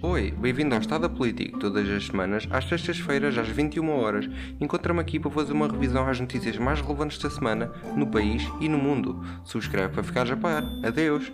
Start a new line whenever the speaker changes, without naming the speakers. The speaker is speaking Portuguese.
Oi, bem-vindo ao Estado Político, todas as semanas, às sextas-feiras, às 21 horas. Encontra-me aqui para fazer uma revisão às notícias mais relevantes da semana, no país e no mundo. Subscreve para ficares a par. Adeus!